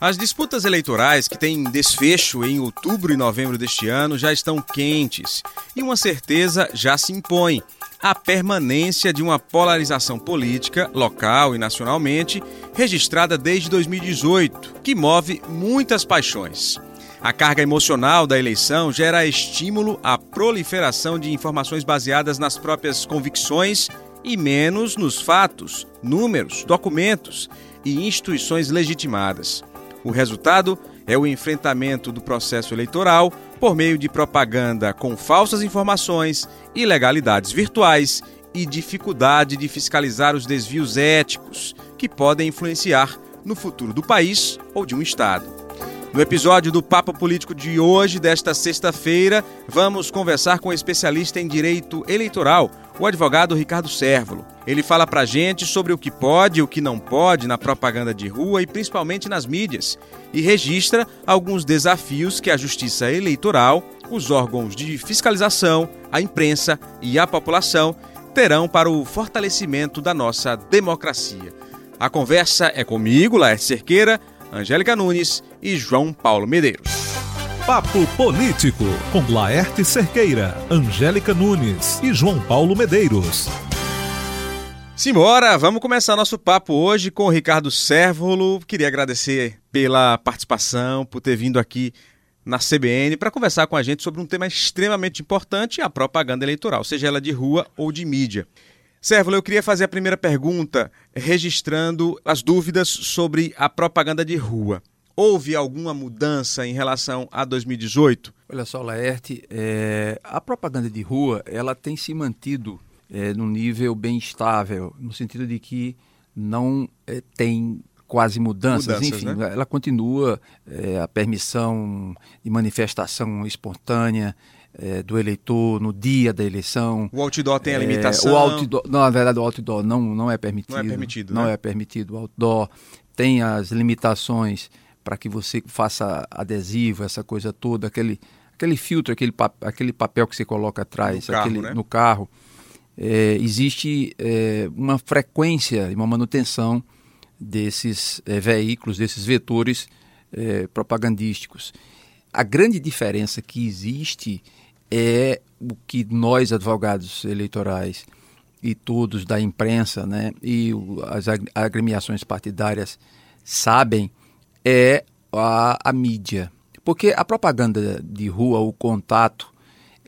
As disputas eleitorais que têm desfecho em outubro e novembro deste ano já estão quentes e uma certeza já se impõe: a permanência de uma polarização política, local e nacionalmente, registrada desde 2018, que move muitas paixões. A carga emocional da eleição gera estímulo à proliferação de informações baseadas nas próprias convicções e menos nos fatos, números, documentos e instituições legitimadas. O resultado é o enfrentamento do processo eleitoral por meio de propaganda com falsas informações, ilegalidades virtuais e dificuldade de fiscalizar os desvios éticos que podem influenciar no futuro do país ou de um Estado. No episódio do Papo Político de hoje, desta sexta-feira, vamos conversar com o especialista em direito eleitoral, o advogado Ricardo Sérvulo. Ele fala pra gente sobre o que pode e o que não pode na propaganda de rua e principalmente nas mídias, e registra alguns desafios que a Justiça Eleitoral, os órgãos de fiscalização, a imprensa e a população terão para o fortalecimento da nossa democracia. A conversa é comigo, Laércio Cerqueira, Angélica Nunes e João Paulo Medeiros. Papo Político, com Laerte Cerqueira, Angélica Nunes e João Paulo Medeiros. Simbora, vamos começar nosso papo hoje com o Ricardo Sérvulo. Queria agradecer pela participação, por ter vindo aqui na CBN para conversar com a gente sobre um tema extremamente importante, a propaganda eleitoral, seja ela de rua ou de mídia. Sérvulo, eu queria fazer a primeira pergunta registrando as dúvidas sobre a propaganda de rua. Houve alguma mudança em relação a 2018? Olha só, Laerte, é, a propaganda de rua ela tem se mantido é, num nível bem estável, no sentido de que não é, tem quase mudanças, mudanças enfim, né? ela continua é, a permissão de manifestação espontânea, é, do eleitor no dia da eleição. O outdoor tem a é, limitação? o outdoor, não, na verdade, o outdoor não, não é permitido. Não é permitido, Não né? é permitido. O outdoor tem as limitações para que você faça adesivo, essa coisa toda, aquele, aquele filtro, aquele, aquele papel que você coloca atrás, no carro. Aquele, né? no carro. É, existe é, uma frequência e uma manutenção desses é, veículos, desses vetores é, propagandísticos. A grande diferença que existe é o que nós, advogados eleitorais e todos da imprensa né, e as agremiações partidárias sabem, é a, a mídia. Porque a propaganda de rua, o contato,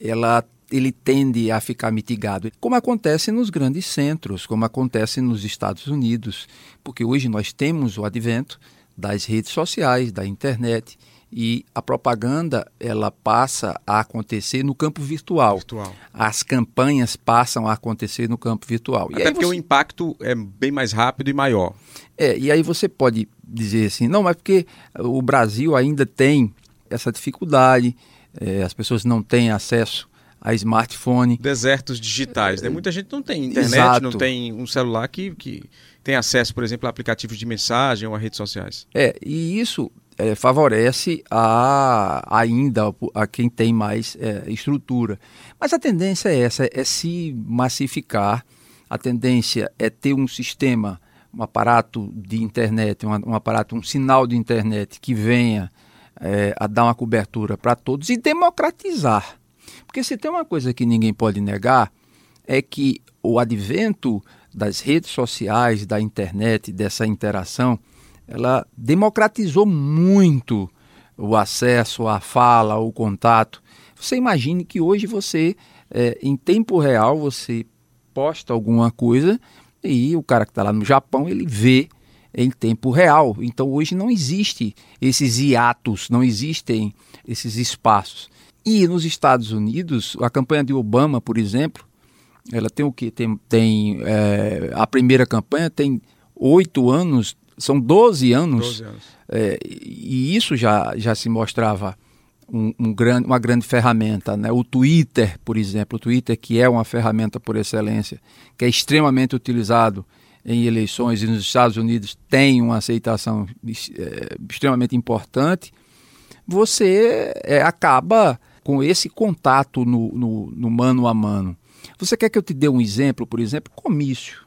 ela ele tende a ficar mitigado, como acontece nos grandes centros, como acontece nos Estados Unidos, porque hoje nós temos o advento das redes sociais, da internet, e a propaganda ela passa a acontecer no campo virtual. virtual. As campanhas passam a acontecer no campo virtual. Até porque você... o impacto é bem mais rápido e maior. É, e aí você pode dizer assim, não, mas porque o Brasil ainda tem essa dificuldade, é, as pessoas não têm acesso a smartphone. Desertos digitais, né? Muita gente não tem internet, Exato. não tem um celular que, que tem acesso, por exemplo, a aplicativos de mensagem ou a redes sociais. É, e isso é, favorece a, ainda a quem tem mais é, estrutura. Mas a tendência é essa, é se massificar, a tendência é ter um sistema, um aparato de internet, um, um aparato, um sinal de internet que venha é, a dar uma cobertura para todos e democratizar. Porque se tem uma coisa que ninguém pode negar, é que o advento das redes sociais, da internet, dessa interação, ela democratizou muito o acesso à fala, o contato. Você imagine que hoje você, é, em tempo real, você posta alguma coisa e o cara que está lá no Japão, ele vê em tempo real. Então hoje não existe esses hiatos, não existem esses espaços. E nos Estados Unidos, a campanha de Obama, por exemplo, ela tem o que? Tem, tem é, a primeira campanha tem oito anos são 12 anos, 12 anos. É, e isso já, já se mostrava um, um grande, uma grande ferramenta. Né? O Twitter, por exemplo, o Twitter que é uma ferramenta por excelência, que é extremamente utilizado em eleições e nos Estados Unidos tem uma aceitação é, extremamente importante, você é, acaba com esse contato no, no, no mano a mano. Você quer que eu te dê um exemplo, por exemplo? Comício.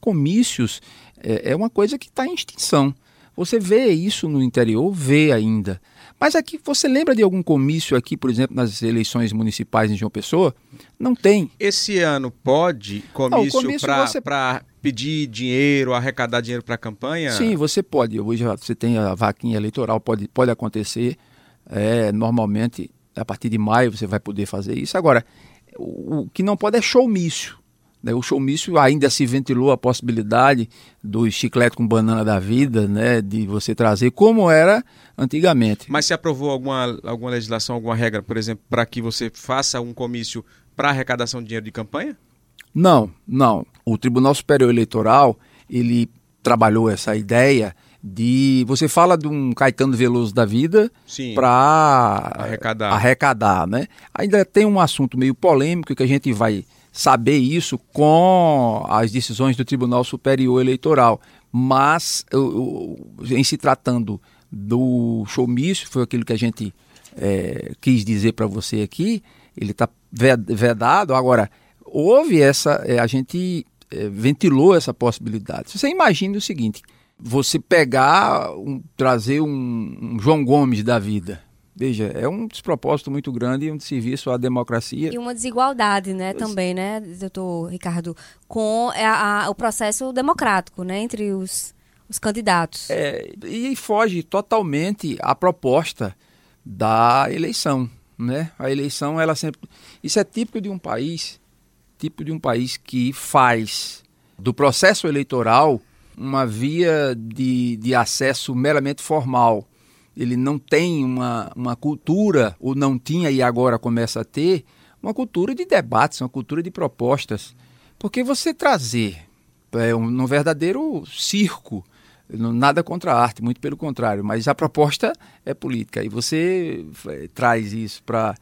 Comícios é, é uma coisa que está em extinção. Você vê isso no interior? Vê ainda. Mas aqui, você lembra de algum comício aqui, por exemplo, nas eleições municipais em João Pessoa? Não tem. Esse ano pode comício, comício para você... pedir dinheiro, arrecadar dinheiro para a campanha? Sim, você pode. Hoje você tem a vaquinha eleitoral, pode, pode acontecer. É, normalmente, a partir de maio você vai poder fazer isso. Agora, o, o que não pode é showmício. Né? O showmício ainda se ventilou a possibilidade do chiclete com banana da vida, né? de você trazer como era antigamente. Mas se aprovou alguma, alguma legislação, alguma regra, por exemplo, para que você faça um comício para arrecadação de dinheiro de campanha? Não, não. O Tribunal Superior Eleitoral, ele trabalhou essa ideia de você fala de um Caetano Veloso da vida para arrecadar. arrecadar, né? Ainda tem um assunto meio polêmico que a gente vai saber isso com as decisões do Tribunal Superior Eleitoral. Mas, em se tratando do showmício, foi aquilo que a gente é, quis dizer para você aqui, ele está vedado. Agora, houve essa, é, a gente é, ventilou essa possibilidade. Você imagina o seguinte: você pegar, um, trazer um, um João Gomes da vida, Veja, é um despropósito muito grande e um serviço à democracia. E uma desigualdade, né, também, né, doutor Ricardo, com a, a, o processo democrático, né, entre os, os candidatos. É, e foge totalmente à proposta da eleição, né? A eleição, ela sempre... Isso é típico de um país, típico de um país que faz do processo eleitoral uma via de, de acesso meramente formal ele não tem uma, uma cultura, ou não tinha e agora começa a ter, uma cultura de debates, uma cultura de propostas. Porque você trazer é, um, um verdadeiro circo, nada contra a arte, muito pelo contrário, mas a proposta é política. E você é, traz isso para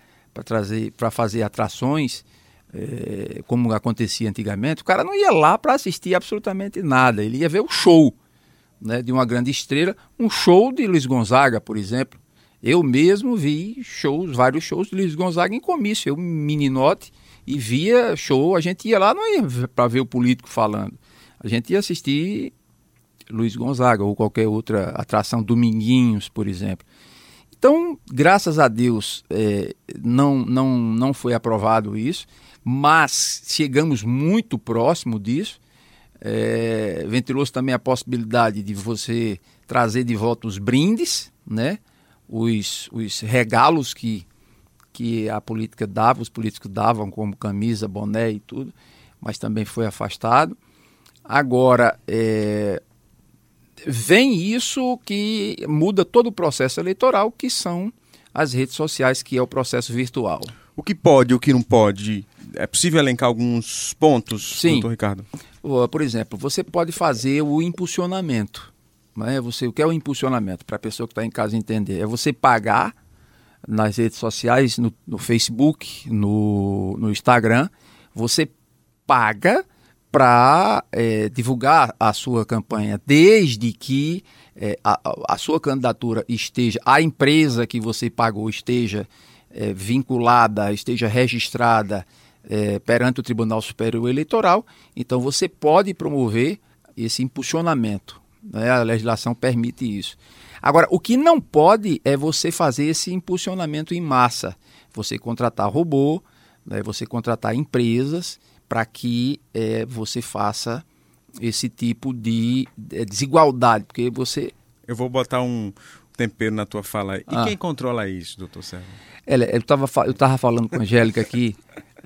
trazer, para fazer atrações, é, como acontecia antigamente, o cara não ia lá para assistir absolutamente nada, ele ia ver o show né, de uma grande estrela, um show de Luiz Gonzaga, por exemplo. Eu mesmo vi shows, vários shows de Luiz Gonzaga em comício, eu meninote, e via show, a gente ia lá não ia para ver o político falando, a gente ia assistir Luiz Gonzaga ou qualquer outra atração, Dominguinhos, por exemplo. Então, graças a Deus, é, não, não, não foi aprovado isso, mas chegamos muito próximo disso. É, ventilou-se também a possibilidade de você trazer de volta os brindes, né? os, os regalos que, que a política dava, os políticos davam, como camisa, boné e tudo, mas também foi afastado. Agora, é, vem isso que muda todo o processo eleitoral, que são as redes sociais, que é o processo virtual. O que pode, o que não pode? É possível elencar alguns pontos, Sim. doutor Ricardo? Por exemplo, você pode fazer o impulsionamento. Né? Você, o que é o impulsionamento? Para a pessoa que está em casa entender. É você pagar nas redes sociais, no, no Facebook, no, no Instagram, você paga para é, divulgar a sua campanha, desde que é, a, a, sua candidatura esteja, a empresa que você pagou esteja é, vinculada, esteja registrada é, perante o Tribunal Superior Eleitoral, então você pode promover esse impulsionamento. Né? A legislação permite isso. Agora, o que não pode é você fazer esse impulsionamento em massa. Você contratar robô, né? você contratar empresas para que é, você faça esse tipo de é, desigualdade, porque você... Eu vou botar um tempero na tua fala. E ah. quem controla isso, doutor Sérgio? eu estava eu tava falando com a Angélica aqui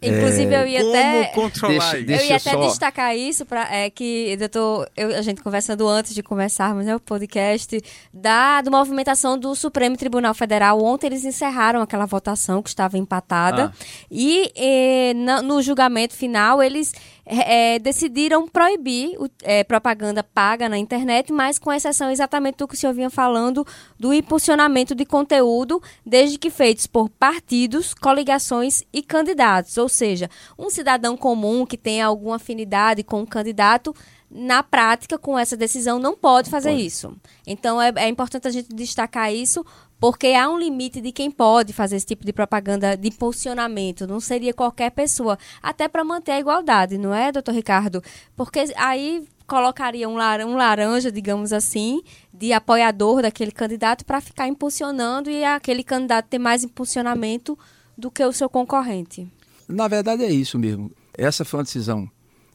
Inclusive, eu ia Como até. Controlar deixa, deixa eu ia até só... destacar isso, pra, é, que doutor, eu, a gente conversando antes de começarmos né, o podcast, da do movimentação do Supremo Tribunal Federal. Ontem eles encerraram aquela votação que estava empatada. Ah. E, e na, no julgamento final, eles é, é, decidiram proibir o, é, propaganda paga na internet, mas com exceção exatamente do que o senhor vinha falando do impulsionamento de conteúdo, desde que feitos por partidos, coligações e candidatos. Ou seja, um cidadão comum que tenha alguma afinidade com um candidato na prática, com essa decisão, não pode fazer pode. isso. Então, é, é, importante a gente destacar isso, porque há um limite de quem pode fazer esse tipo de propaganda de posicionamento. Não seria qualquer pessoa, até para manter a igualdade, não é, doutor Ricardo? Porque aí colocaria um, um laranja, digamos assim, de apoiador daquele candidato para ficar impulsionando e aquele candidato ter mais impulsionamento do que o seu concorrente. Na verdade é isso mesmo. Essa foi uma decisão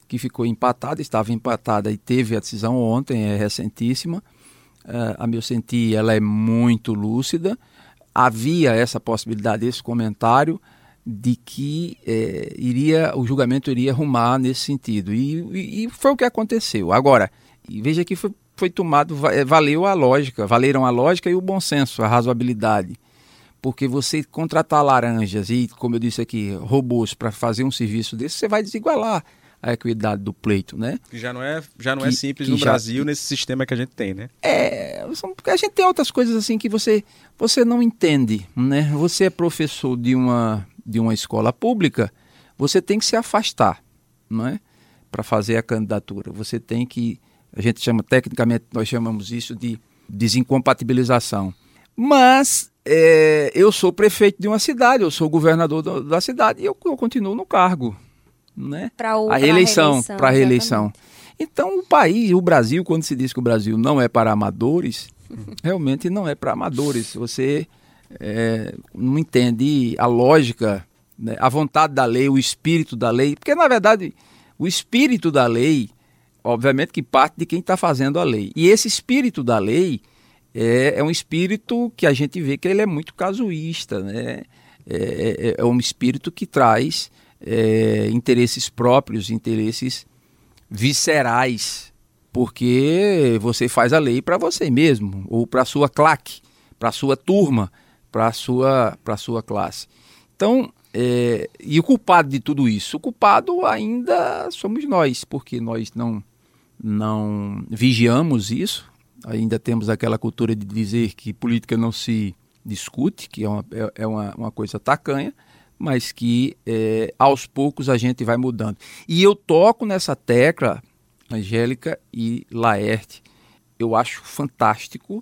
que ficou empatada, estava empatada e teve a decisão ontem, é recentíssima. Uh, a meu sentir, ela é muito lúcida. Havia essa possibilidade, esse comentário de que é, iria o julgamento iria arrumar nesse sentido e, e, e, foi o que aconteceu. Agora, veja que foi, foi tomado é, valeu a lógica, valeram a lógica e o bom senso, a razoabilidade, porque você contratar laranjas e, como eu disse aqui, robôs para fazer um serviço desse, você vai desigualar a equidade do pleito, né? Já não é, já não é que, é simples no já, Brasil nesse sistema que a gente tem, né? É, porque a gente tem outras coisas assim que você você não entende, né? Você é professor de uma de uma escola pública, você tem que se afastar, não é? Para fazer a candidatura. Você tem que a gente chama tecnicamente nós chamamos isso de desincompatibilização. Mas é, eu sou prefeito de uma cidade, eu sou governador da, da cidade e eu, eu continuo no cargo né? Para a reeleição, para a reeleição. Então o país, o Brasil, quando se diz que o Brasil não é para amadores, realmente não é para amadores. Você é, não entende a lógica, né? a vontade da lei, o espírito da lei, porque na verdade o espírito da lei, obviamente que parte de quem está fazendo a lei. E esse espírito da lei é, é, um espírito que a gente vê que ele é muito casuísta, né? é, é, é um espírito que traz é, interesses próprios, interesses viscerais, porque você faz a lei para você mesmo, ou para a sua claque, para a sua turma, para a sua, sua classe. Então, é, e o culpado de tudo isso? O culpado ainda somos nós, porque nós não, não vigiamos isso, ainda temos aquela cultura de dizer que política não se discute, que é uma, é, é uma, uma coisa tacanha, mas que é, aos poucos a gente vai mudando. E eu toco nessa tecla, Angélica e Laerte, eu acho fantástico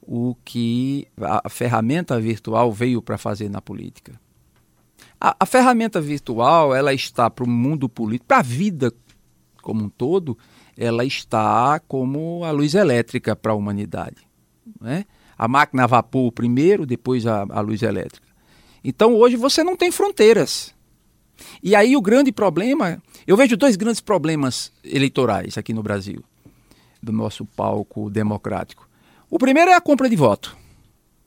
o que a, ferramenta virtual veio para fazer na política. A, a ferramenta virtual ela está para o mundo político, para a vida como um todo, ela está como a luz elétrica para a humanidade. Né? A máquina a vapor primeiro, depois a, a luz elétrica. Então hoje você não tem fronteiras. E aí o grande problema, eu vejo dois grandes problemas eleitorais aqui no Brasil, do nosso palco democrático. O primeiro é a compra de voto.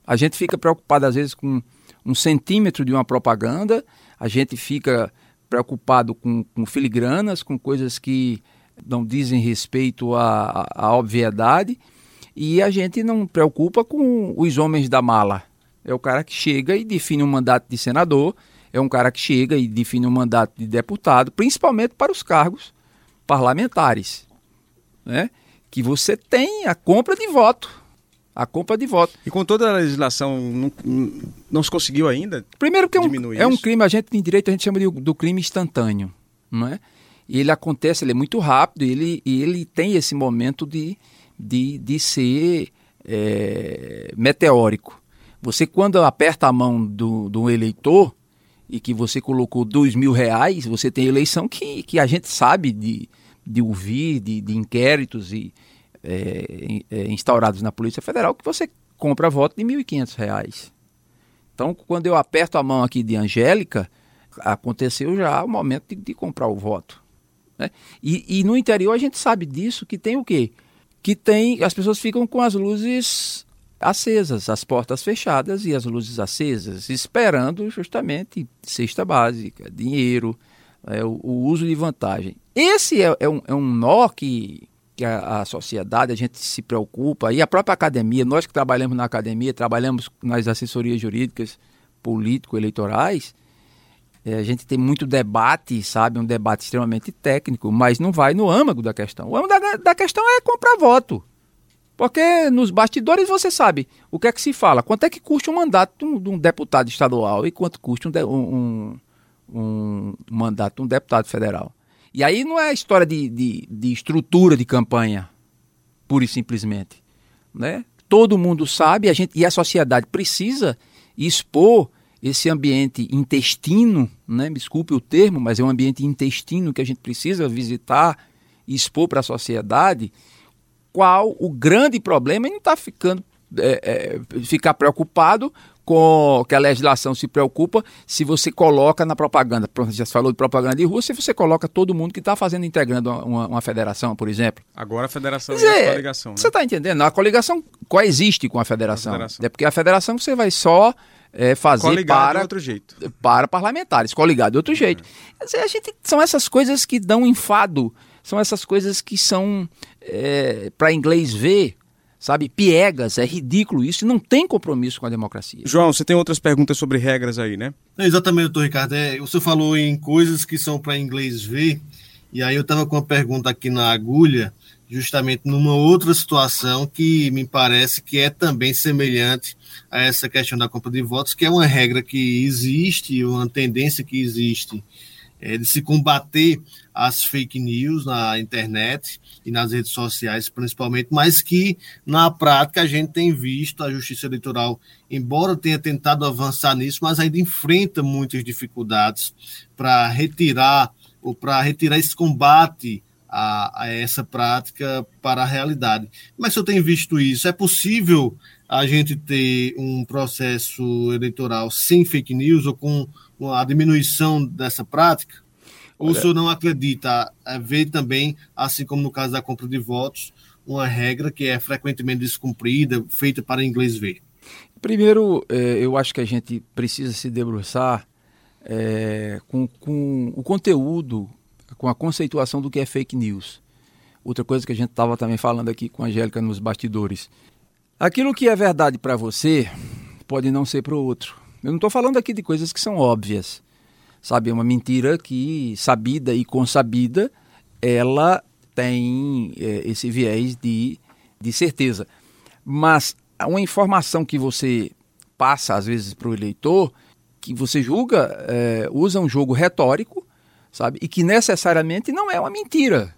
A gente fica preocupado às vezes com um centímetro de uma propaganda, a gente fica preocupado com, com filigranas, com coisas que não dizem respeito à, à obviedade, e a gente não preocupa com os homens da mala, é o cara que chega e define um mandato de senador, é um cara que chega e define um mandato de deputado, principalmente para os cargos parlamentares, né? Que você tem a compra de voto, a compra de voto. E com toda a legislação não, não se conseguiu ainda? Primeiro que é um, é um crime, a gente em direito a gente chama de, do crime instantâneo, não é? E ele acontece, ele é muito rápido, e ele, e ele tem esse momento de, de, de ser é, meteórico. Você, quando aperta a mão do, do eleitor e que você colocou dois mil reais, você tem eleição que, que a gente sabe de, de ouvir, de, de inquéritos e, é, é, instaurados na Polícia Federal, que você compra voto de R$ 1.500. Então, quando eu aperto a mão aqui de Angélica, aconteceu já o momento de, de comprar o voto. Né? E, e, no interior a gente sabe disso, que tem o quê? Que tem, as pessoas ficam com as luzes acesas, as portas fechadas e as luzes acesas, esperando justamente cesta básica, dinheiro, é, o, o, uso de vantagem. Esse é, é, um, é um nó que, que a, a, sociedade, a gente se preocupa, e a própria academia, nós que trabalhamos na academia, trabalhamos nas assessorias jurídicas político-eleitorais, é, a gente tem muito debate, sabe, um debate extremamente técnico, mas não vai no âmago da questão. O âmago da, da questão é comprar voto. Porque nos bastidores você sabe o que é que se fala, quanto é que custa um mandato de um, de deputado estadual e quanto custa um, um, um, mandato de um deputado federal. E aí não é história de, de, de estrutura de campanha, pura e simplesmente. Né? Todo mundo sabe a gente, e a sociedade precisa expor esse ambiente intestino, né? desculpe o termo, mas é um ambiente intestino que a gente precisa visitar expor para a sociedade qual o grande problema e não está ficando é, é, ficar preocupado com que a legislação se preocupa se você coloca na propaganda, já se falou de propaganda de rua, se você coloca todo mundo que está fazendo, integrando uma, uma, federação, por exemplo. Agora a federação é a coligação. Né? Você está entendendo? A coligação coexiste com a federação. a federação. É porque a federação você vai só é, fazer para, outro jeito. para parlamentares, coligado de outro jeito. É. A gente, são essas coisas que dão enfado, são essas coisas que são, é, para inglês ver, sabe, piegas, é ridículo isso, não tem compromisso com a democracia. João, você tem outras perguntas sobre regras aí, né? exatamente, doutor Ricardo. É, você falou em coisas que são para inglês ver, e aí eu estava com uma pergunta aqui na agulha, justamente numa outra situação que me parece que é também semelhante a essa questão da compra de votos, que é uma regra que existe, uma tendência que existe é, de se combater as fake news na internet e nas redes sociais, principalmente, mas que na prática a gente tem visto a Justiça Eleitoral, embora tenha tentado avançar nisso, mas ainda enfrenta muitas dificuldades para retirar ou para retirar esse combate a, a, essa prática para a realidade. Como é que o senhor tem visto isso? É possível a gente ter um processo eleitoral sem fake news ou com a diminuição dessa prática? Ou Olha, o senhor não acredita, é, ver também, assim como no caso da compra de votos, uma regra que é frequentemente descumprida, feita para inglês ver? Primeiro, é, eu acho que a gente precisa se debruçar é, com, com o conteúdo, com a conceituação do que é fake news. Outra coisa que a gente estava também falando aqui com a Angélica nos bastidores. Aquilo que é verdade para você pode não ser para o outro. Eu não estou falando aqui de coisas que são óbvias. Sabe, é uma mentira que, sabida e consabida, ela tem é, esse viés de, de certeza. Mas uma informação que você passa, às vezes, para o eleitor, que você julga, é, usa um jogo retórico, sabe? E que necessariamente não é uma mentira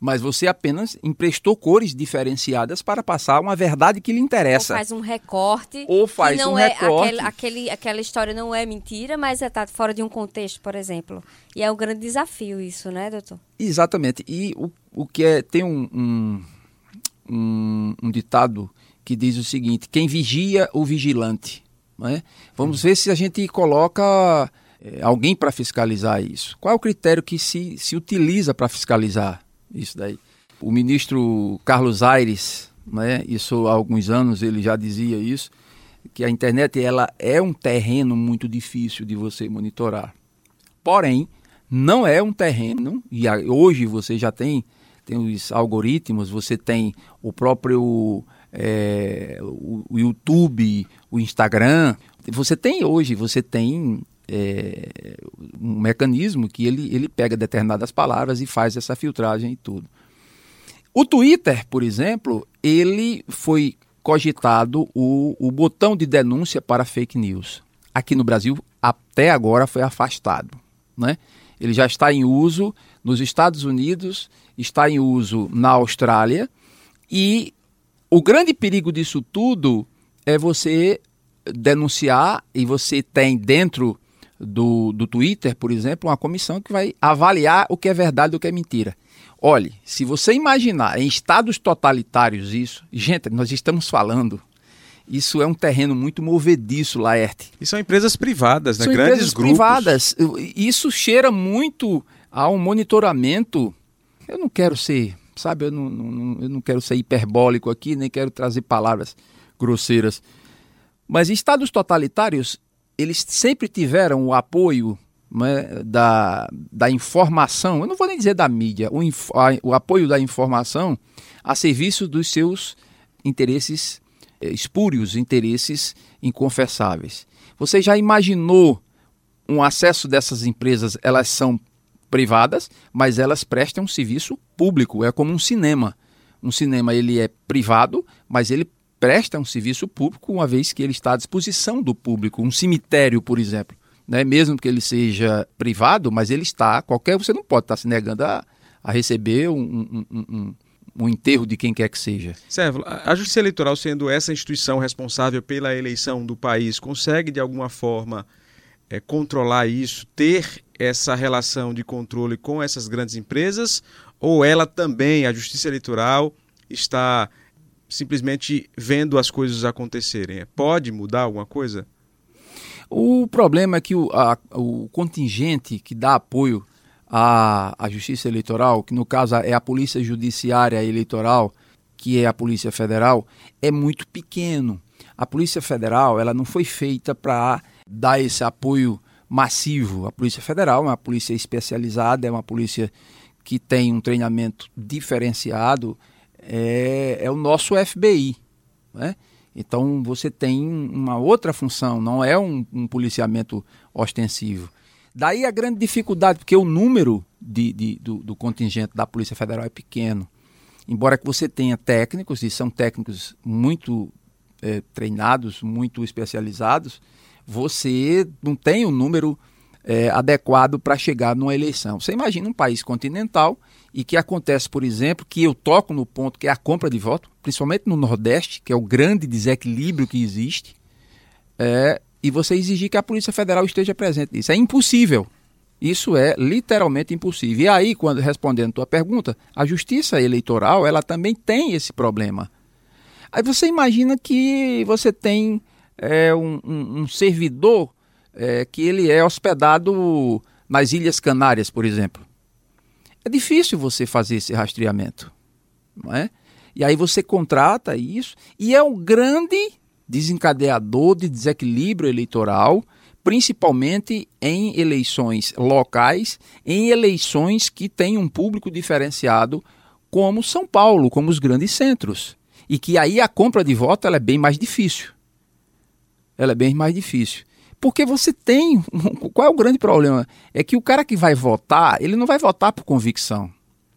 mas você apenas emprestou cores diferenciadas para passar uma verdade que lhe interessa. Ou faz um recorte. Ou faz um é recorte. Aquele, aquele, aquela história não é mentira, mas está fora de um contexto, por exemplo. E é um grande desafio isso, né, doutor? Exatamente. E o, o que é. Tem um, um, um, um ditado que diz o seguinte: quem vigia o vigilante. Né? Vamos ver se a gente coloca é, alguém para fiscalizar isso. Qual é o critério que se, se utiliza para fiscalizar? Isso daí. O ministro Carlos Aires, né, isso há alguns anos ele já dizia isso, que a internet ela é um terreno muito difícil de você monitorar. Porém, não é um terreno, e hoje você já tem, tem os algoritmos, você tem o próprio é, o, o YouTube, o Instagram, você tem hoje, você tem é, um mecanismo que ele, ele pega determinadas palavras e faz essa filtragem e tudo. O Twitter, por exemplo, ele foi cogitado o, o botão de denúncia para fake news. Aqui no Brasil, até agora, foi afastado. Né? Ele já está em uso nos Estados Unidos, está em uso na Austrália, e o grande perigo disso tudo é você denunciar e você tem dentro do, do Twitter, por exemplo, uma comissão que vai avaliar o que é verdade e o que é mentira. Olhe, se você imaginar em estados totalitários isso, gente, nós estamos falando isso é um terreno muito movediço, Laerte. E são empresas privadas, né? São Grandes empresas grupos. privadas. Isso cheira muito a um monitoramento. Eu não quero ser, sabe, eu não, não, eu não quero ser hiperbólico aqui, nem quero trazer palavras grosseiras. Mas estados totalitários, eles sempre tiveram o apoio né, da, da informação, eu não vou nem dizer da mídia, o, a, o apoio da informação a serviço dos seus interesses eh, espúrios, interesses inconfessáveis. Você já imaginou um acesso dessas empresas? Elas são privadas, mas elas prestam um serviço público, é como um cinema. Um cinema ele é privado, mas ele presta um serviço público, uma vez que ele está à disposição do público. Um cemitério, por exemplo, né? mesmo que ele seja privado, mas ele está, qualquer, você não pode estar se negando a, a receber um, um, um, um enterro de quem quer que seja. Sérgio, a Justiça Eleitoral, sendo essa instituição responsável pela eleição do país, consegue de alguma forma é, controlar isso, ter essa relação de controle com essas grandes empresas? ou ela também, a Justiça Eleitoral, está simplesmente vendo as coisas acontecerem? Pode mudar alguma coisa? O problema é que o, a, o contingente que dá apoio à, à Justiça Eleitoral, que no caso é a Polícia Judiciária Eleitoral, que é a Polícia Federal, é muito pequeno. A Polícia Federal ela não foi feita para dar esse apoio massivo. A Polícia Federal é uma polícia especializada, é uma polícia que tem um treinamento diferenciado, é, é o nosso FBI. Né? Então você tem uma outra função, não é um, um policiamento ostensivo. Daí a grande dificuldade, porque o número de, de, do, do, contingente da Polícia Federal é pequeno. Embora que você tenha técnicos, e são técnicos muito é, treinados, muito especializados, você não tem o um número é, adequado para chegar numa eleição. Você imagina um país continental e que acontece, por exemplo, que eu toco no ponto que é a compra de voto, principalmente no Nordeste, que é o grande desequilíbrio que existe, é, e você exigir que a Polícia Federal esteja presente nisso. É impossível. Isso é literalmente impossível. E aí, quando respondendo a tua pergunta, a Justiça Eleitoral ela também tem esse problema. Aí você imagina que você tem é, um, um, um, servidor é, que ele é hospedado nas Ilhas Canárias, por exemplo. É difícil você fazer esse rastreamento, não é? E aí você contrata isso e é um grande desencadeador de desequilíbrio eleitoral, principalmente em eleições locais, em eleições que têm um público diferenciado, como São Paulo, como os grandes centros. E que aí a compra de voto ela é bem mais difícil. Ela é bem mais difícil. Porque você tem. Qual é o grande problema? É que o cara que vai votar, ele não vai votar por convicção.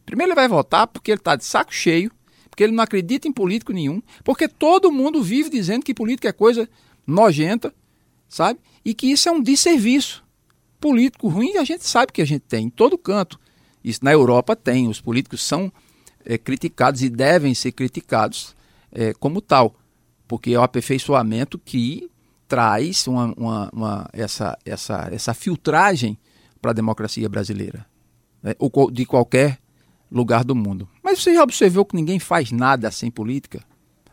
Primeiro, ele vai votar porque ele está de saco cheio, porque ele não acredita em político nenhum, porque todo mundo vive dizendo que política é coisa nojenta, sabe? E que isso é um desserviço. Político ruim a gente sabe que a gente tem em todo canto. Isso na Europa tem. Os políticos são é, criticados e devem ser criticados é, como tal, porque é o aperfeiçoamento que traz uma, uma, uma, essa, essa, essa filtragem para a democracia brasileira, né? ou de qualquer lugar do mundo. Mas você já observou que ninguém faz nada sem política?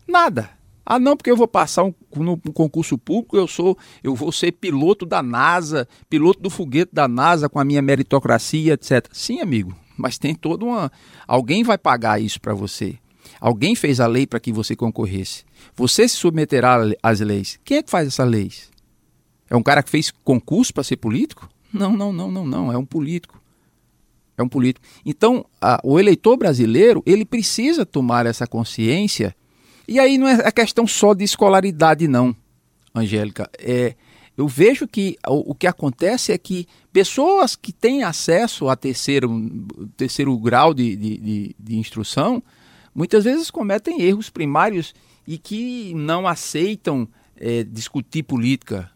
Nada. Ah, não, porque eu vou passar um, no concurso público, eu sou, eu vou ser piloto da NASA, piloto do foguete da NASA com a minha meritocracia, etc. Sim, amigo, mas tem toda uma. Alguém vai pagar isso para você. Alguém fez a lei para que você concorresse. Você se submeterá às leis. Quem é que faz essas leis? É um cara que fez concurso para ser político? Não, não, não, não, não. É um político. É um político. Então, a, o eleitor brasileiro, ele precisa tomar essa consciência. E aí não é a questão só de escolaridade, não, Angélica. É, eu vejo que o, o, que acontece é que pessoas que têm acesso a terceiro, terceiro grau de, de, de, de instrução muitas vezes cometem erros primários e que não aceitam é, discutir política.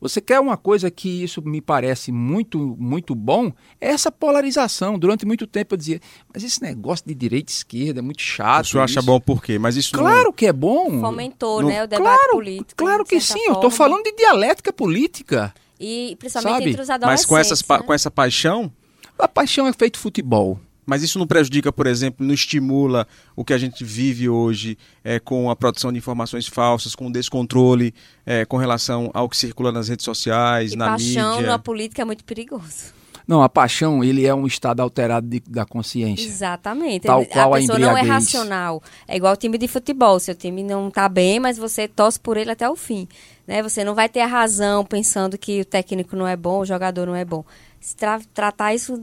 Você quer uma coisa que isso me parece muito, muito bom? É essa polarização. Durante muito tempo eu dizia, mas esse negócio de direita e esquerda é muito chato. O senhor acha bom por quê? Mas isso Claro não... que é bom. Fomentou, né, o debate claro, político. Claro que sim, forma. eu estou falando de dialética política. E principalmente sabe? entre os adolescentes. Mas com, essas, né? com essa paixão? A paixão é feito futebol. Mas isso não prejudica, por exemplo, não estimula o que a gente vive hoje é, com a produção de informações falsas, com o descontrole é, com relação ao que circula nas redes sociais, e na paixão mídia. paixão na política é muito perigoso. Não, a paixão, ele é um estado alterado de, da consciência. Exatamente. Tal qual a pessoa a não é racional. É igual o time de futebol. Seu time não está bem, mas você torce por ele até o fim. Né? Você não vai ter a razão pensando que o técnico não é bom, o jogador não é bom. Se tra tratar isso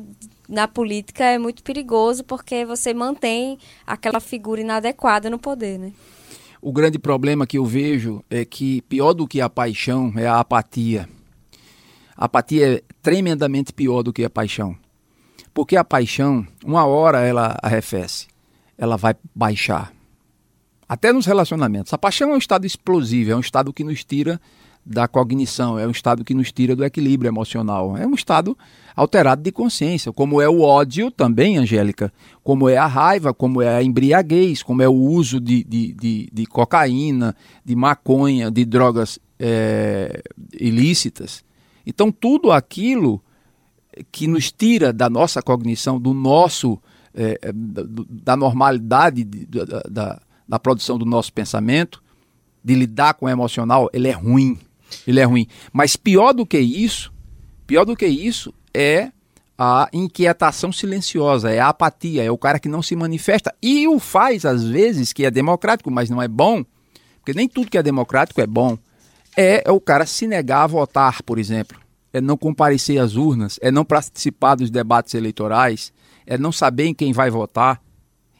na política é muito perigoso porque você mantém aquela figura inadequada no poder, né? O grande problema que eu vejo é que pior do que a paixão é a apatia. A apatia é tremendamente pior do que a paixão. Porque a paixão, uma hora ela arrefece, ela vai baixar. Até nos relacionamentos. A paixão é um estado explosivo, é um estado que nos tira da cognição, é um estado que nos tira do equilíbrio emocional. É um estado alterado de consciência, como é o ódio também, Angélica, como é a raiva, como é a embriaguez, como é o uso de, de, de, de cocaína, de maconha, de drogas é, ilícitas. Então, tudo aquilo que nos tira da nossa cognição, do nosso é, é da normalidade de, da, da, da produção do nosso pensamento, de lidar com o emocional, ele é ruim. Ele é ruim. Mas pior do que isso, pior do que isso é a inquietação silenciosa, é a apatia, é o cara que não se manifesta e o faz às vezes que é democrático, mas não é bom, porque nem tudo que é democrático é bom. É, é o cara se negar a votar, por exemplo, é não comparecer às urnas, é não participar dos debates eleitorais, é não saber em quem vai votar.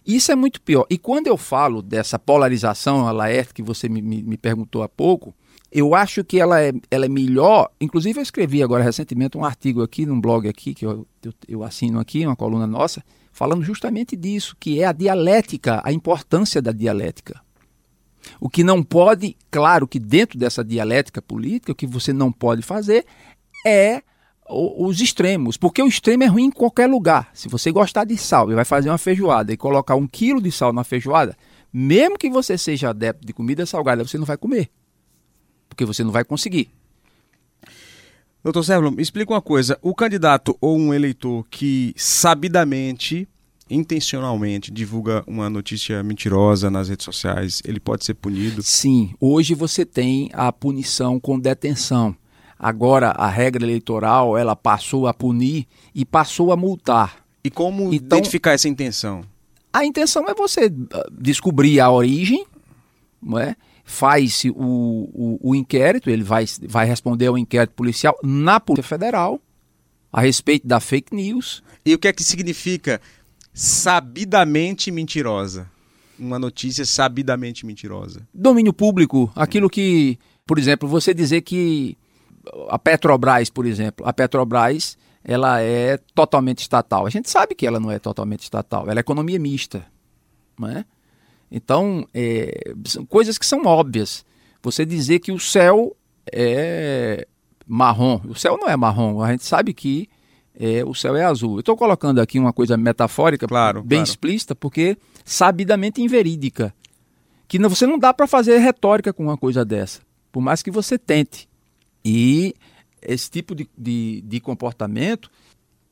Isso é muito pior. E quando eu falo dessa polarização, a Laerte, que você me, me, me perguntou há pouco, eu acho que ela é, ela é melhor. Inclusive, eu escrevi agora recentemente um artigo aqui num blog aqui, que eu, eu, eu, assino aqui, uma coluna nossa, falando justamente disso, que é a dialética, a importância da dialética. O que não pode, claro que dentro dessa dialética política, o que você não pode fazer é os extremos, porque o extremo é ruim em qualquer lugar. Se você gostar de sal e vai fazer uma feijoada e colocar um quilo de sal na feijoada, mesmo que você seja adepto de comida salgada, você não vai comer porque você não vai conseguir. Doutor Sérgio, me explica uma coisa. O candidato ou um eleitor que sabidamente, intencionalmente divulga uma notícia mentirosa nas redes sociais, ele pode ser punido? Sim. Hoje você tem a punição com detenção. Agora a regra eleitoral ela passou a punir e passou a multar. E como então, identificar essa intenção? A intenção é você ah, descobrir a origem, não é? Faz o, o, o, inquérito, ele vai, vai responder ao inquérito policial na Polícia Federal a respeito da fake news. E o que é que significa sabidamente mentirosa? Uma notícia sabidamente mentirosa. Domínio público, aquilo que, por exemplo, você dizer que a Petrobras, por exemplo, a Petrobras, ela é totalmente estatal. A gente sabe que ela não é totalmente estatal, ela é economia mista, não é? Então, é, são coisas que são óbvias. Você dizer que o céu é marrom, o céu não é marrom, a gente sabe que é, o céu é azul. Eu estou colocando aqui uma coisa metafórica, claro, bem claro. explícita, porque sabidamente inverídica. Que não, você não dá para fazer retórica com uma coisa dessa, por mais que você tente. E esse tipo de, de, de comportamento,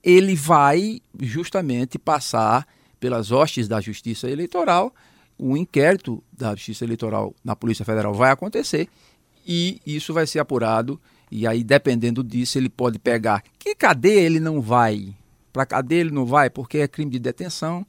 ele vai justamente passar pelas hostes da justiça eleitoral um inquérito da Justiça Eleitoral na Polícia Federal vai acontecer e isso vai ser apurado. E aí, dependendo disso, ele pode pegar. Que cadeia ele não vai? Para cadeia ele não vai porque é crime de detenção.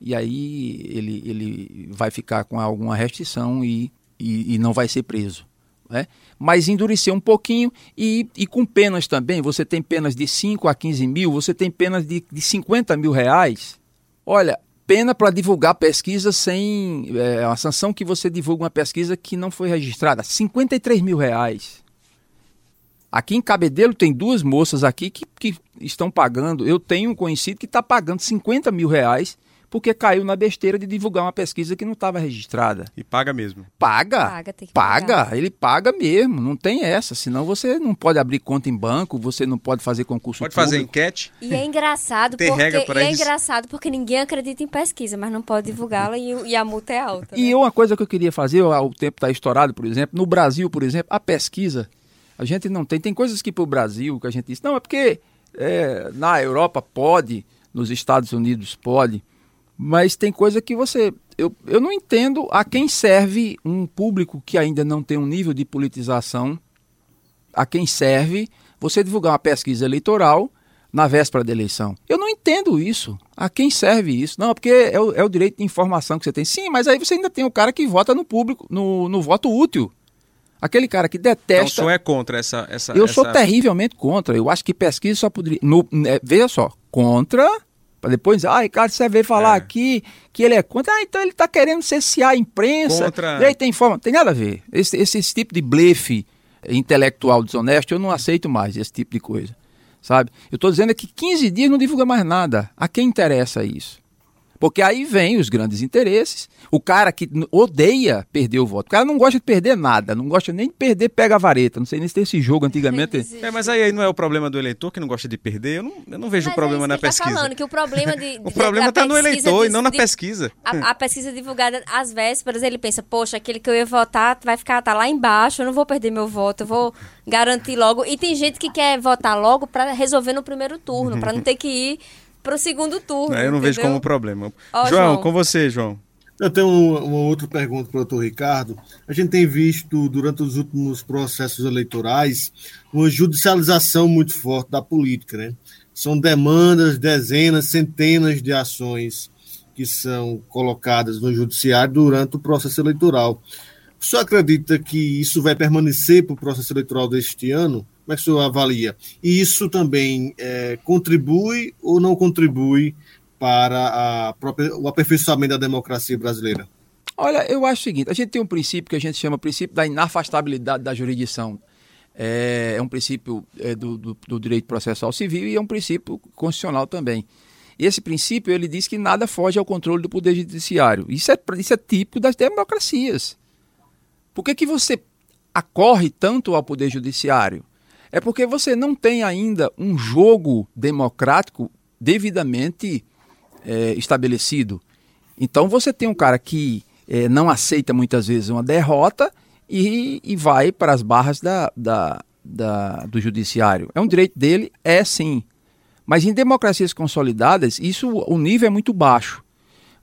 E aí ele, ele vai ficar com alguma restrição e, e, e não vai ser preso. Né? Mas endurecer um pouquinho e, e com penas também. Você tem penas de 5 a 15 mil, você tem penas de, de 50 mil reais. Olha, pena para divulgar pesquisa sem. É, sanção que você divulga uma pesquisa que não foi registrada. 53 mil reais. Aqui em Cabedelo tem duas moças aqui que, que estão pagando. Eu tenho um conhecido que está pagando 50 mil reais porque caiu na besteira de divulgar uma pesquisa que não estava registrada. E paga mesmo. Paga. Paga, tem que paga. Pagar. Ele paga mesmo, não tem essa. Senão você não pode abrir conta em banco, você não pode fazer concurso Pode público. fazer enquete. E é engraçado tem porque regra e é engraçado porque ninguém acredita em pesquisa, mas não pode divulgá-la e, e, a multa é alta. Né? E uma coisa que eu queria fazer, o tempo está estourado, por exemplo, no Brasil, por exemplo, a pesquisa, a gente não tem. Tem coisas que para o Brasil que a gente diz, não, é porque é, na Europa pode, nos Estados Unidos pode. Mas tem coisa que você. Eu, eu não entendo a quem serve um público que ainda não tem um nível de politização, a quem serve você divulgar uma pesquisa eleitoral na véspera da eleição. Eu não entendo isso. A quem serve isso? Não, porque é o, é o direito de informação que você tem. Sim, mas aí você ainda tem o cara que vota no público, no, no voto útil. Aquele cara que detesta. Então, o senhor é contra essa. essa eu essa... sou terrivelmente contra. Eu acho que pesquisa só poderia. No, é, veja só, contra para depois, ah, Ricardo, você veio falar é. aqui que ele é contra. Ah, então ele está querendo cessear a imprensa. Contra... E aí tem forma. Tem nada a ver. Esse, esse, esse, tipo de blefe intelectual desonesto, eu não aceito mais esse tipo de coisa. Sabe? Eu estou dizendo é que 15 dias não divulga mais nada. A quem interessa isso? Porque aí vem os grandes interesses. O cara que odeia perder o voto. O cara não gosta de perder nada, não gosta nem de perder pega a vareta. Não sei nem se tem esse jogo antigamente. É, mas aí, aí não é o problema do eleitor que não gosta de perder. Eu não, eu não vejo mas o problema é na pesquisa. Tá falando que o problema de, de o problema está no eleitor de, e não na pesquisa. A, a, pesquisa divulgada às vésperas, ele pensa, poxa, aquele que eu ia votar vai ficar tá lá embaixo, eu não vou perder meu voto, eu vou garantir logo. E tem gente que quer votar logo para resolver no primeiro turno, para não ter que ir pro segundo turno. eu não entendeu? vejo como problema. Ó, João, João. com você, João. Eu tenho uma, uma outra pergunta para o doutor Ricardo. A gente tem visto, durante os últimos processos eleitorais, uma judicialização muito forte da política. Né? São demandas, dezenas, centenas de ações que são colocadas no judiciário durante o processo eleitoral. O senhor acredita que isso vai permanecer para o processo eleitoral deste ano? Como é que o senhor avalia? E isso também é, contribui ou não contribui para própria, o aperfeiçoamento da democracia brasileira? Olha, eu acho o seguinte: a gente tem um princípio que a gente chama princípio da inafastabilidade da jurisdição. É, é um princípio é, do, do, do, direito processual civil e é um princípio constitucional também. E esse princípio ele diz que nada foge ao controle do poder judiciário. Isso é, isso é típico das democracias. Por que, que você acorre tanto ao poder judiciário? É porque você não tem ainda um jogo democrático devidamente é, estabelecido. Então você tem um cara que é, não aceita muitas vezes uma derrota e, e vai para as barras da, da, da, do judiciário. É um direito dele? É sim. Mas em democracias consolidadas, isso o nível é muito baixo.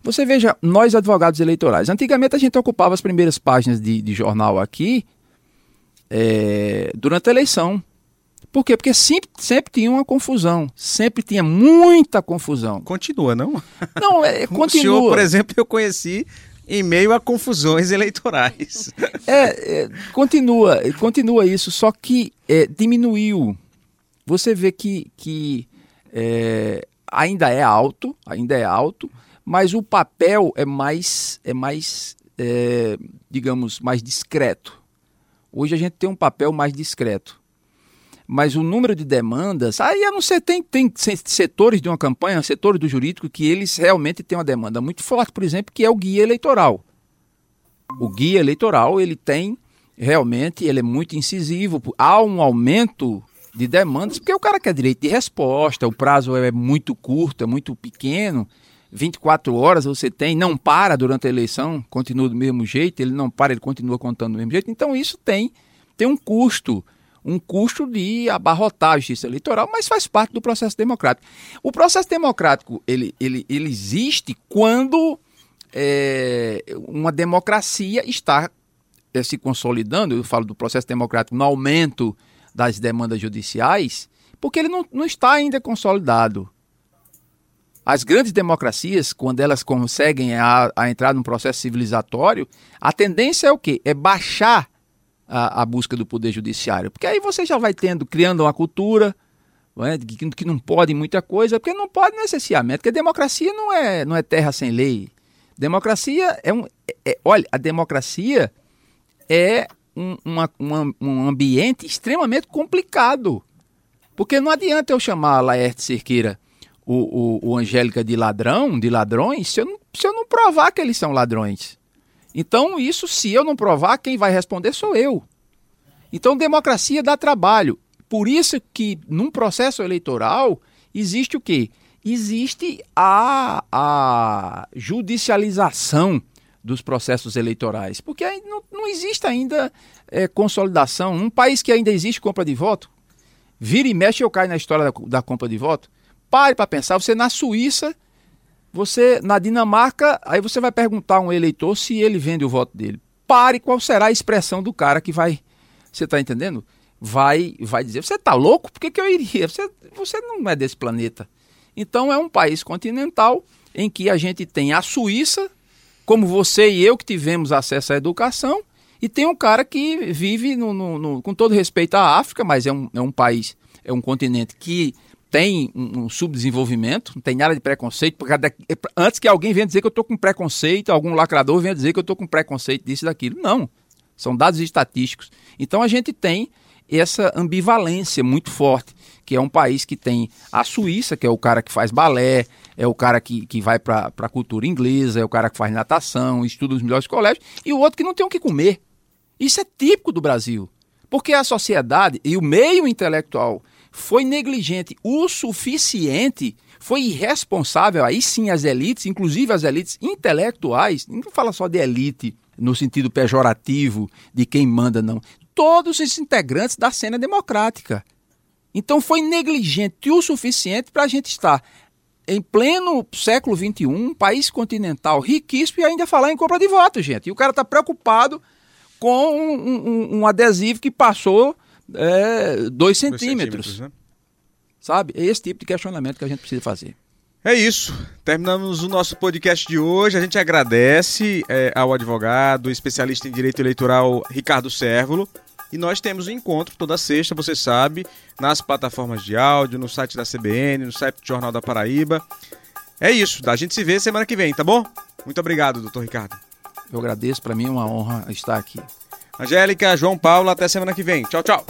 Você veja, nós advogados eleitorais, antigamente a gente ocupava as primeiras páginas de, de jornal aqui é, durante a eleição. Por quê? Porque sempre, sempre tinha uma confusão, sempre tinha muita confusão. Continua, não? Não, é, continua. O senhor, por exemplo, eu conheci em meio a confusões eleitorais. É, é continua, continua isso, só que é, diminuiu. Você vê que, que é, ainda é alto, ainda é alto, mas o papel é mais, é mais é, digamos, mais discreto. Hoje a gente tem um papel mais discreto. Mas o número de demandas, aí a não ser, tem, tem setores de uma campanha, setores do jurídico, que eles realmente têm uma demanda muito forte, por exemplo, que é o guia eleitoral. O guia eleitoral, ele tem, realmente, ele é muito incisivo. Há um aumento de demandas, porque o cara quer direito de resposta, o prazo é muito curto, é muito pequeno, 24 horas você tem, não para durante a eleição, continua do mesmo jeito, ele não para, ele continua contando do mesmo jeito. Então isso tem, tem um custo, um custo de abarrotar a justiça eleitoral, mas faz parte do processo democrático. O processo democrático ele, ele, ele existe quando é, uma democracia está é, se consolidando, eu falo do processo democrático no aumento das demandas judiciais, porque ele não, não está ainda consolidado. As grandes democracias, quando elas conseguem a, a entrar num processo civilizatório, a tendência é o quê? É baixar a, a, busca do poder judiciário. Porque aí você já vai tendo, criando uma cultura é, que, que, não pode muita coisa, porque não pode necessariamente, porque democracia não é, não é terra sem lei. Democracia é um. É, é, olha, a democracia é um, uma, uma, um ambiente extremamente complicado. Porque não adianta eu chamar a Laerte Cerqueira o, o, o Angélica de ladrão, de ladrões, se eu, não, se eu não provar que eles são ladrões. Então, isso, se eu não provar, quem vai responder sou eu. Então, democracia dá trabalho. Por isso que, num processo eleitoral, existe o quê? Existe a, a judicialização dos processos eleitorais. Porque não, não existe ainda é, consolidação. Um país que ainda existe compra de voto, vira e mexe eu caio na história da, da compra de voto. Pare para pensar, você na Suíça, você na Dinamarca, aí você vai perguntar a um eleitor se ele vende o voto dele. Pare, qual será a expressão do cara que vai, você está entendendo? Vai, vai dizer, você está louco? Por que, que eu iria? Você, você não é desse planeta. Então é um país continental em que a gente tem a Suíça, como você e eu que tivemos acesso à educação, e tem um cara que vive, no, no, no, com todo respeito à África, mas é um, é um país, é um continente que tem um, subdesenvolvimento, não tem nada de preconceito, porque antes que alguém venha dizer que eu estou com preconceito, algum lacrador venha dizer que eu estou com preconceito disso e daquilo. Não, são dados estatísticos. Então a gente tem essa ambivalência muito forte, que é um país que tem a Suíça, que é o cara que faz balé, é o cara que, que vai para a cultura inglesa, é o cara que faz natação, estuda os melhores colégios, e o outro que não tem o que comer. Isso é típico do Brasil, porque a sociedade e o meio intelectual foi negligente o suficiente, foi irresponsável, aí sim as elites, inclusive as elites intelectuais, não fala só de elite no sentido pejorativo de quem manda, não. Todos os integrantes da cena democrática. Então foi negligente o suficiente para a gente estar em pleno século XXI, um país continental riquíssimo e ainda falar em compra de votos, gente. E o cara está preocupado com um, um, um, adesivo que passou é, dois centímetros. Dois centímetros né? Sabe? É esse tipo de questionamento que a gente precisa fazer. É isso. Terminamos o nosso podcast de hoje. A gente agradece é, ao advogado, especialista em direito eleitoral Ricardo Sérvulo. E nós temos um encontro toda sexta, você sabe, nas plataformas de áudio, no site da CBN, no site do Jornal da Paraíba. É isso. A gente se vê semana que vem, tá bom? Muito obrigado, doutor Ricardo. Eu agradeço, para mim é uma honra estar aqui. Angélica, João Paulo, até semana que vem. Tchau, tchau.